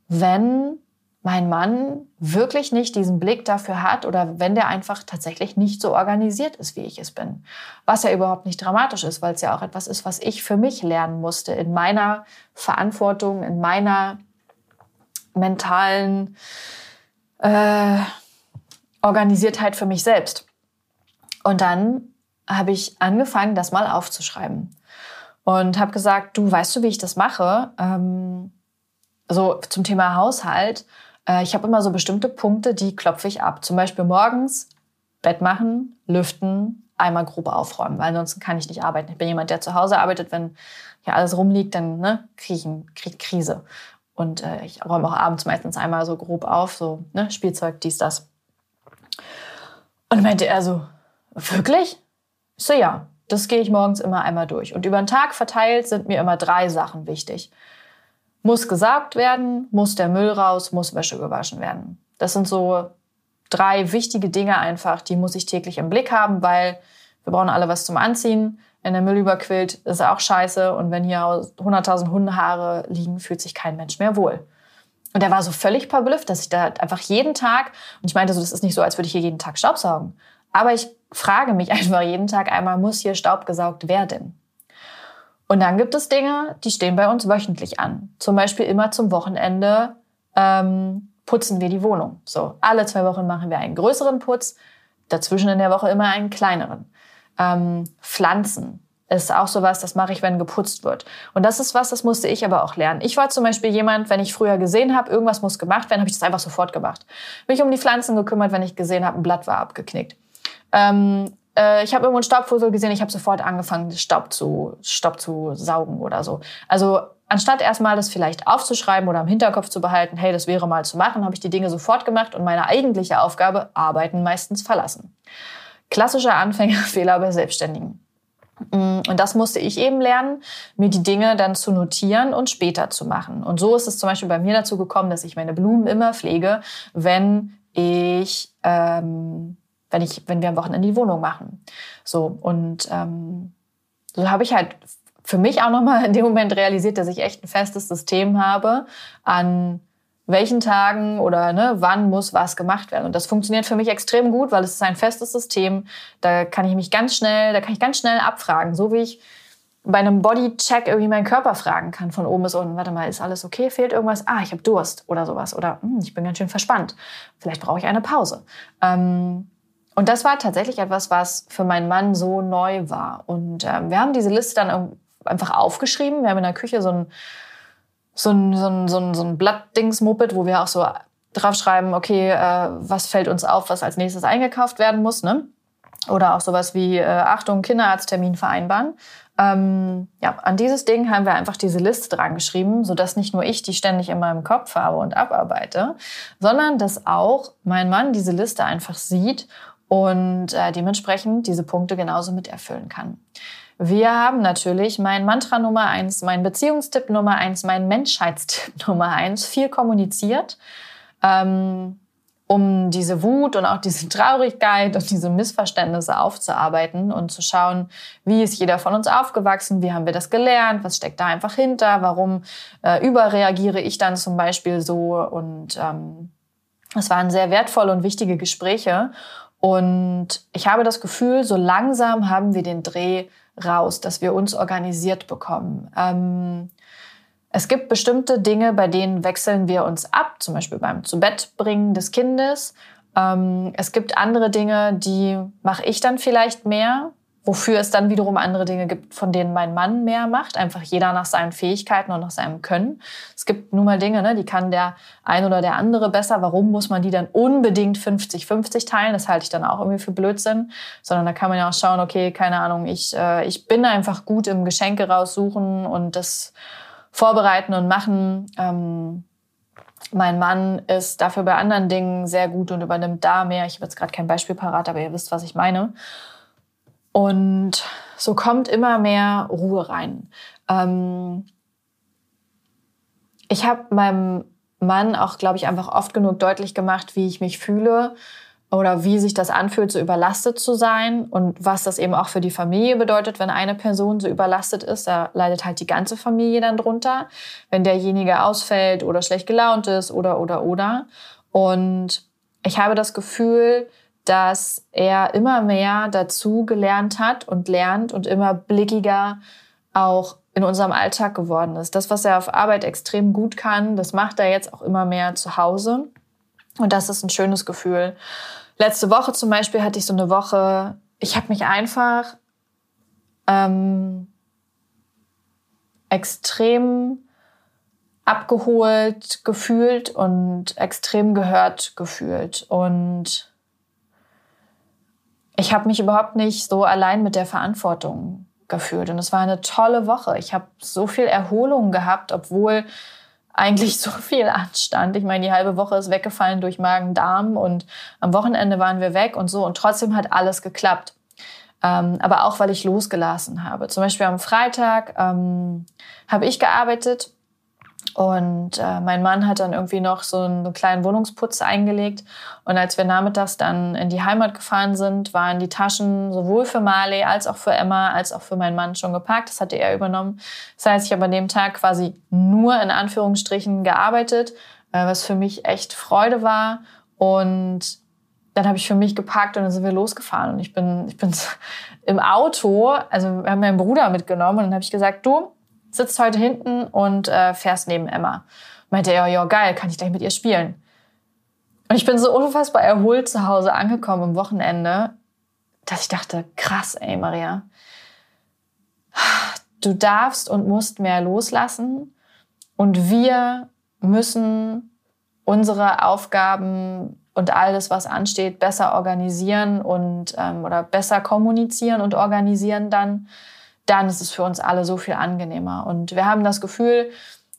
wenn mein Mann wirklich nicht diesen Blick dafür hat oder wenn der einfach tatsächlich nicht so organisiert ist, wie ich es bin. Was ja überhaupt nicht dramatisch ist, weil es ja auch etwas ist, was ich für mich lernen musste in meiner Verantwortung, in meiner mentalen äh, Organisiertheit für mich selbst. Und dann habe ich angefangen, das mal aufzuschreiben. und habe gesagt, du weißt du, wie ich das mache? Ähm, so zum Thema Haushalt. Äh, ich habe immer so bestimmte Punkte, die klopfe ich ab. Zum Beispiel morgens Bett machen, lüften, einmal grob aufräumen, weil ansonsten kann ich nicht arbeiten. Ich bin jemand, der zu Hause arbeitet. Wenn hier alles rumliegt, dann ne, kriege ich krieg Krise. Und äh, ich räume auch abends meistens einmal so grob auf, so ne, Spielzeug, dies, das. Und meinte er so, wirklich? Ich so, ja, das gehe ich morgens immer einmal durch. Und über den Tag verteilt sind mir immer drei Sachen wichtig. Muss gesaugt werden, muss der Müll raus, muss Wäsche gewaschen werden. Das sind so drei wichtige Dinge einfach, die muss ich täglich im Blick haben, weil wir brauchen alle was zum Anziehen. Wenn der Müll überquillt, ist auch scheiße. Und wenn hier 100.000 Hundehaare liegen, fühlt sich kein Mensch mehr wohl. Und er war so völlig verblüfft, dass ich da einfach jeden Tag, und ich meinte so, das ist nicht so, als würde ich hier jeden Tag Staubsaugen. Aber ich frage mich <laughs> einfach jeden Tag einmal, muss hier Staub gesaugt werden? Und dann gibt es Dinge, die stehen bei uns wöchentlich an. Zum Beispiel immer zum Wochenende ähm, putzen wir die Wohnung. So, alle zwei Wochen machen wir einen größeren Putz, dazwischen in der Woche immer einen kleineren. Ähm, Pflanzen ist auch sowas, das mache ich, wenn geputzt wird. Und das ist was, das musste ich aber auch lernen. Ich war zum Beispiel jemand, wenn ich früher gesehen habe, irgendwas muss gemacht werden, habe ich das einfach sofort gemacht. Mich um die Pflanzen gekümmert, wenn ich gesehen habe, ein Blatt war abgeknickt. Ähm, äh, ich habe irgendwo einen Staubfussel gesehen, ich habe sofort angefangen, Staub zu, Staub zu saugen oder so. Also anstatt erstmal das vielleicht aufzuschreiben oder im Hinterkopf zu behalten, hey, das wäre mal zu machen, habe ich die Dinge sofort gemacht und meine eigentliche Aufgabe, Arbeiten meistens verlassen. Klassischer Anfängerfehler bei Selbstständigen. Mm, und das musste ich eben lernen, mir die Dinge dann zu notieren und später zu machen. Und so ist es zum Beispiel bei mir dazu gekommen, dass ich meine Blumen immer pflege, wenn ich ähm, wenn ich, wenn wir am Wochenende die Wohnung machen. So und ähm, so habe ich halt für mich auch nochmal in dem Moment realisiert, dass ich echt ein festes System habe an welchen Tagen oder ne, wann muss was gemacht werden. Und das funktioniert für mich extrem gut, weil es ist ein festes System. Da kann ich mich ganz schnell, da kann ich ganz schnell abfragen, so wie ich bei einem Bodycheck irgendwie meinen Körper fragen kann von oben bis unten. Warte mal, ist alles okay? Fehlt irgendwas? Ah, ich habe Durst oder sowas. Oder hm, ich bin ganz schön verspannt. Vielleicht brauche ich eine Pause. Ähm, und das war tatsächlich etwas, was für meinen Mann so neu war. Und ähm, wir haben diese Liste dann einfach aufgeschrieben. Wir haben in der Küche so ein, so ein, so ein, so ein, so ein Blattdings-Moped, wo wir auch so draufschreiben, okay, äh, was fällt uns auf, was als nächstes eingekauft werden muss. Ne? Oder auch sowas wie, äh, Achtung, Kinderarzttermin vereinbaren. Ähm, ja, an dieses Ding haben wir einfach diese Liste dran geschrieben, sodass nicht nur ich die ständig in meinem Kopf habe und abarbeite, sondern dass auch mein Mann diese Liste einfach sieht und äh, dementsprechend diese Punkte genauso mit erfüllen kann. Wir haben natürlich mein Mantra Nummer eins, mein Beziehungstipp Nummer eins, mein Menschheitstipp <laughs> Nummer eins viel kommuniziert, ähm, um diese Wut und auch diese Traurigkeit und diese Missverständnisse aufzuarbeiten und zu schauen, wie ist jeder von uns aufgewachsen, wie haben wir das gelernt, was steckt da einfach hinter, warum äh, überreagiere ich dann zum Beispiel so und ähm, es waren sehr wertvolle und wichtige Gespräche und ich habe das Gefühl, so langsam haben wir den Dreh raus, dass wir uns organisiert bekommen. Ähm, es gibt bestimmte Dinge, bei denen wechseln wir uns ab, zum Beispiel beim Zubettbringen des Kindes. Ähm, es gibt andere Dinge, die mache ich dann vielleicht mehr wofür es dann wiederum andere Dinge gibt, von denen mein Mann mehr macht. Einfach jeder nach seinen Fähigkeiten und nach seinem Können. Es gibt nun mal Dinge, ne, die kann der ein oder der andere besser. Warum muss man die dann unbedingt 50-50 teilen? Das halte ich dann auch irgendwie für Blödsinn. Sondern da kann man ja auch schauen, okay, keine Ahnung, ich, äh, ich bin einfach gut im Geschenke raussuchen und das vorbereiten und machen. Ähm, mein Mann ist dafür bei anderen Dingen sehr gut und übernimmt da mehr. Ich habe jetzt gerade kein Beispiel parat, aber ihr wisst, was ich meine. Und so kommt immer mehr Ruhe rein. Ähm ich habe meinem Mann auch, glaube ich, einfach oft genug deutlich gemacht, wie ich mich fühle oder wie sich das anfühlt, so überlastet zu sein und was das eben auch für die Familie bedeutet, wenn eine Person so überlastet ist. Da leidet halt die ganze Familie dann drunter, wenn derjenige ausfällt oder schlecht gelaunt ist oder oder oder. Und ich habe das Gefühl, dass er immer mehr dazu gelernt hat und lernt und immer blickiger auch in unserem Alltag geworden ist. Das, was er auf Arbeit extrem gut kann, das macht er jetzt auch immer mehr zu Hause. Und das ist ein schönes Gefühl. Letzte Woche zum Beispiel hatte ich so eine Woche, ich habe mich einfach ähm, extrem abgeholt gefühlt und extrem gehört gefühlt. Und ich habe mich überhaupt nicht so allein mit der Verantwortung gefühlt. Und es war eine tolle Woche. Ich habe so viel Erholung gehabt, obwohl eigentlich <laughs> so viel anstand. Ich meine, die halbe Woche ist weggefallen durch Magen-Darm und am Wochenende waren wir weg und so. Und trotzdem hat alles geklappt. Ähm, aber auch, weil ich losgelassen habe. Zum Beispiel am Freitag ähm, habe ich gearbeitet und äh, mein Mann hat dann irgendwie noch so einen kleinen Wohnungsputz eingelegt. Und als wir nachmittags dann in die Heimat gefahren sind, waren die Taschen sowohl für Marley als auch für Emma als auch für meinen Mann schon gepackt. Das hatte er übernommen. Das heißt, ich habe an dem Tag quasi nur in Anführungsstrichen gearbeitet, äh, was für mich echt Freude war. Und dann habe ich für mich gepackt und dann sind wir losgefahren. Und ich bin, ich bin im Auto, also wir haben meinen Bruder mitgenommen und dann habe ich gesagt, du, sitzt heute hinten und äh, fährst neben Emma. Meinte er, ja, geil, kann ich gleich mit ihr spielen. Und ich bin so unfassbar erholt zu Hause angekommen am Wochenende, dass ich dachte, krass, ey, Maria. Du darfst und musst mehr loslassen und wir müssen unsere Aufgaben und alles, was ansteht, besser organisieren und ähm, oder besser kommunizieren und organisieren dann, dann ist es für uns alle so viel angenehmer. Und wir haben das Gefühl,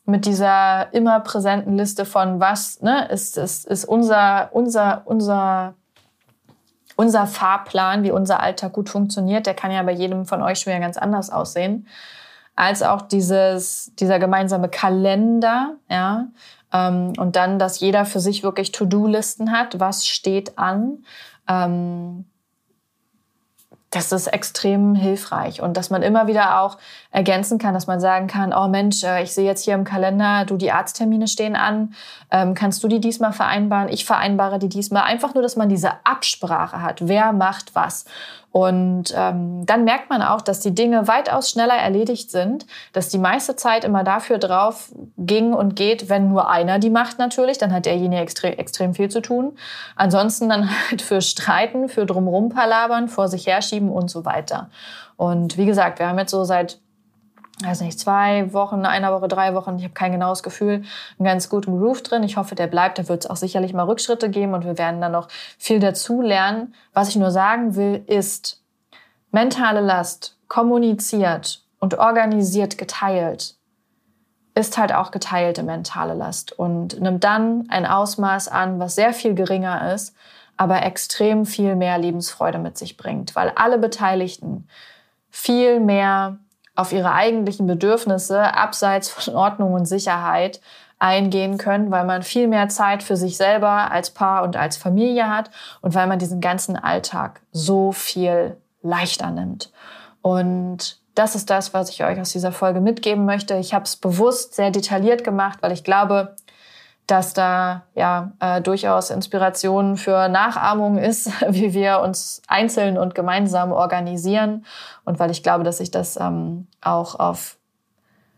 mit dieser immer präsenten Liste von was ne, ist, ist, ist unser, unser, unser, unser Fahrplan, wie unser Alltag gut funktioniert, der kann ja bei jedem von euch schon ganz anders aussehen, als auch dieses, dieser gemeinsame Kalender, ja, ähm, und dann, dass jeder für sich wirklich To-Do-Listen hat, was steht an. Ähm, das ist extrem hilfreich und dass man immer wieder auch ergänzen kann, dass man sagen kann, oh Mensch, äh, ich sehe jetzt hier im Kalender, du die Arzttermine stehen an, ähm, kannst du die diesmal vereinbaren? Ich vereinbare die diesmal. Einfach nur, dass man diese Absprache hat, wer macht was. Und ähm, dann merkt man auch, dass die Dinge weitaus schneller erledigt sind, dass die meiste Zeit immer dafür drauf ging und geht, wenn nur einer die macht natürlich, dann hat derjenige extrem, extrem viel zu tun. Ansonsten dann <laughs> halt für Streiten, für drumrum palabern, vor sich herschieben und so weiter. Und wie gesagt, wir haben jetzt so seit weiß nicht, zwei Wochen, einer Woche, drei Wochen, ich habe kein genaues Gefühl, einen ganz guten Groove drin. Ich hoffe, der bleibt. Da wird es auch sicherlich mal Rückschritte geben und wir werden dann noch viel dazu lernen. Was ich nur sagen will, ist, mentale Last kommuniziert und organisiert geteilt ist halt auch geteilte mentale Last und nimmt dann ein Ausmaß an, was sehr viel geringer ist, aber extrem viel mehr Lebensfreude mit sich bringt, weil alle Beteiligten viel mehr auf ihre eigentlichen Bedürfnisse abseits von Ordnung und Sicherheit eingehen können, weil man viel mehr Zeit für sich selber als Paar und als Familie hat und weil man diesen ganzen Alltag so viel leichter nimmt. Und das ist das, was ich euch aus dieser Folge mitgeben möchte. Ich habe es bewusst sehr detailliert gemacht, weil ich glaube, dass da ja äh, durchaus Inspiration für Nachahmung ist, <laughs> wie wir uns einzeln und gemeinsam organisieren. Und weil ich glaube, dass sich das ähm, auch auf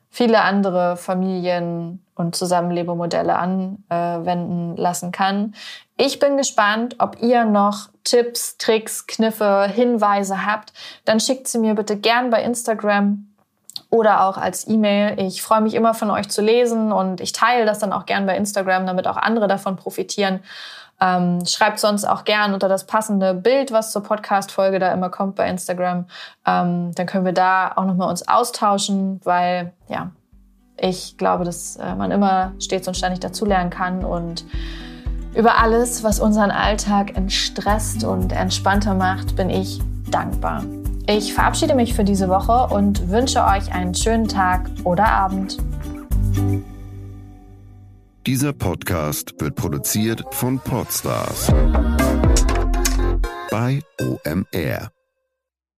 viele andere Familien und Zusammenlebemodelle anwenden lassen kann. Ich bin gespannt, ob ihr noch Tipps, Tricks, Kniffe, Hinweise habt. Dann schickt sie mir bitte gern bei Instagram oder auch als E-Mail. Ich freue mich immer von euch zu lesen und ich teile das dann auch gern bei Instagram, damit auch andere davon profitieren. Ähm, schreibt sonst auch gern unter das passende Bild, was zur Podcast-Folge da immer kommt bei Instagram. Ähm, dann können wir da auch nochmal uns austauschen, weil ja, ich glaube, dass äh, man immer stets und ständig dazulernen kann und über alles, was unseren Alltag entstresst und entspannter macht, bin ich dankbar. Ich verabschiede mich für diese Woche und wünsche euch einen schönen Tag oder Abend. Dieser Podcast wird produziert von Podstars bei OMR.